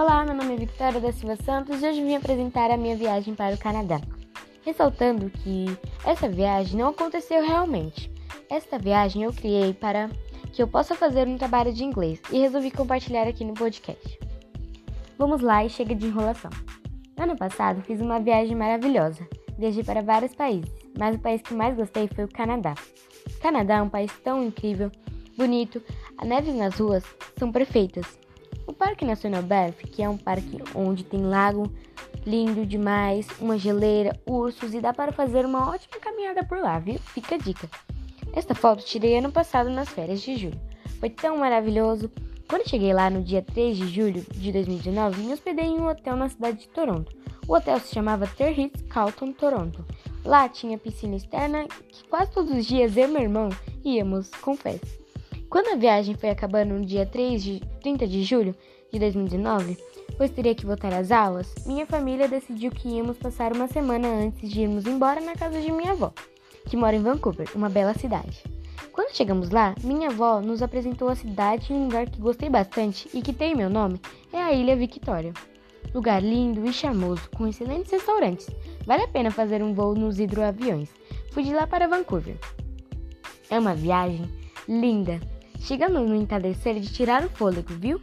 Olá, meu nome é Victoria da Silva Santos e hoje vim apresentar a minha viagem para o Canadá. Ressaltando que essa viagem não aconteceu realmente. Esta viagem eu criei para que eu possa fazer um trabalho de inglês e resolvi compartilhar aqui no podcast. Vamos lá e chega de enrolação. Ano passado fiz uma viagem maravilhosa. Viajei para vários países, mas o país que mais gostei foi o Canadá. O Canadá é um país tão incrível, bonito, as neves nas ruas são perfeitas. O Parque Nacional Banff, que é um parque onde tem lago lindo demais, uma geleira, ursos e dá para fazer uma ótima caminhada por lá, viu? Fica a dica. Esta foto tirei ano passado nas férias de julho. Foi tão maravilhoso. Quando cheguei lá no dia 3 de julho de 2019, me hospedei em um hotel na cidade de Toronto. O hotel se chamava Terhits Carlton Toronto. Lá tinha piscina externa que quase todos os dias eu e meu irmão íamos, confesso. Quando a viagem foi acabando no dia 3 de 30 de julho de 2019, pois teria que voltar às aulas, minha família decidiu que íamos passar uma semana antes de irmos embora na casa de minha avó, que mora em Vancouver, uma bela cidade. Quando chegamos lá, minha avó nos apresentou a cidade em um lugar que gostei bastante e que tem meu nome, é a Ilha Victoria. Lugar lindo e charmoso, com excelentes restaurantes. Vale a pena fazer um voo nos hidroaviões. Fui de lá para Vancouver. É uma viagem linda. Chegamos no entardecer de tirar o fôlego, viu?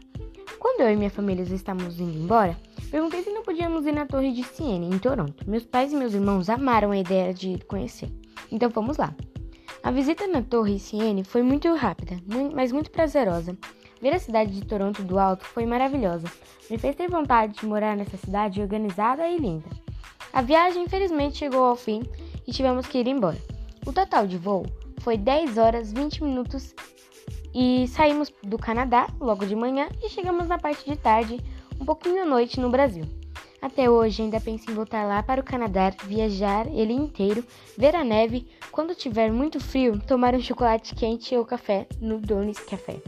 Quando eu e minha família estávamos indo embora, perguntei se não podíamos ir na Torre de Siena, em Toronto. Meus pais e meus irmãos amaram a ideia de conhecer, então fomos lá. A visita na Torre Siena foi muito rápida, mas muito prazerosa. Ver a cidade de Toronto do alto foi maravilhosa. Me fez ter vontade de morar nessa cidade organizada e linda. A viagem infelizmente chegou ao fim e tivemos que ir embora. O total de voo foi 10 horas 20 minutos e saímos do Canadá logo de manhã e chegamos na parte de tarde, um pouquinho à noite no Brasil. Até hoje ainda penso em voltar lá para o Canadá, viajar ele inteiro, ver a neve, quando tiver muito frio, tomar um chocolate quente ou café no Donis Café.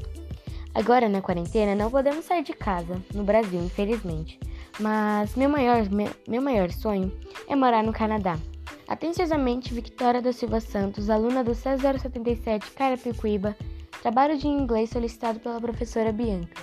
Agora na quarentena não podemos sair de casa no Brasil, infelizmente, mas meu maior, meu, maior sonho é morar no Canadá. Atenciosamente, Victoria da Silva Santos, aluna do C077 Carapicuíba, trabalho de inglês solicitado pela professora Bianca.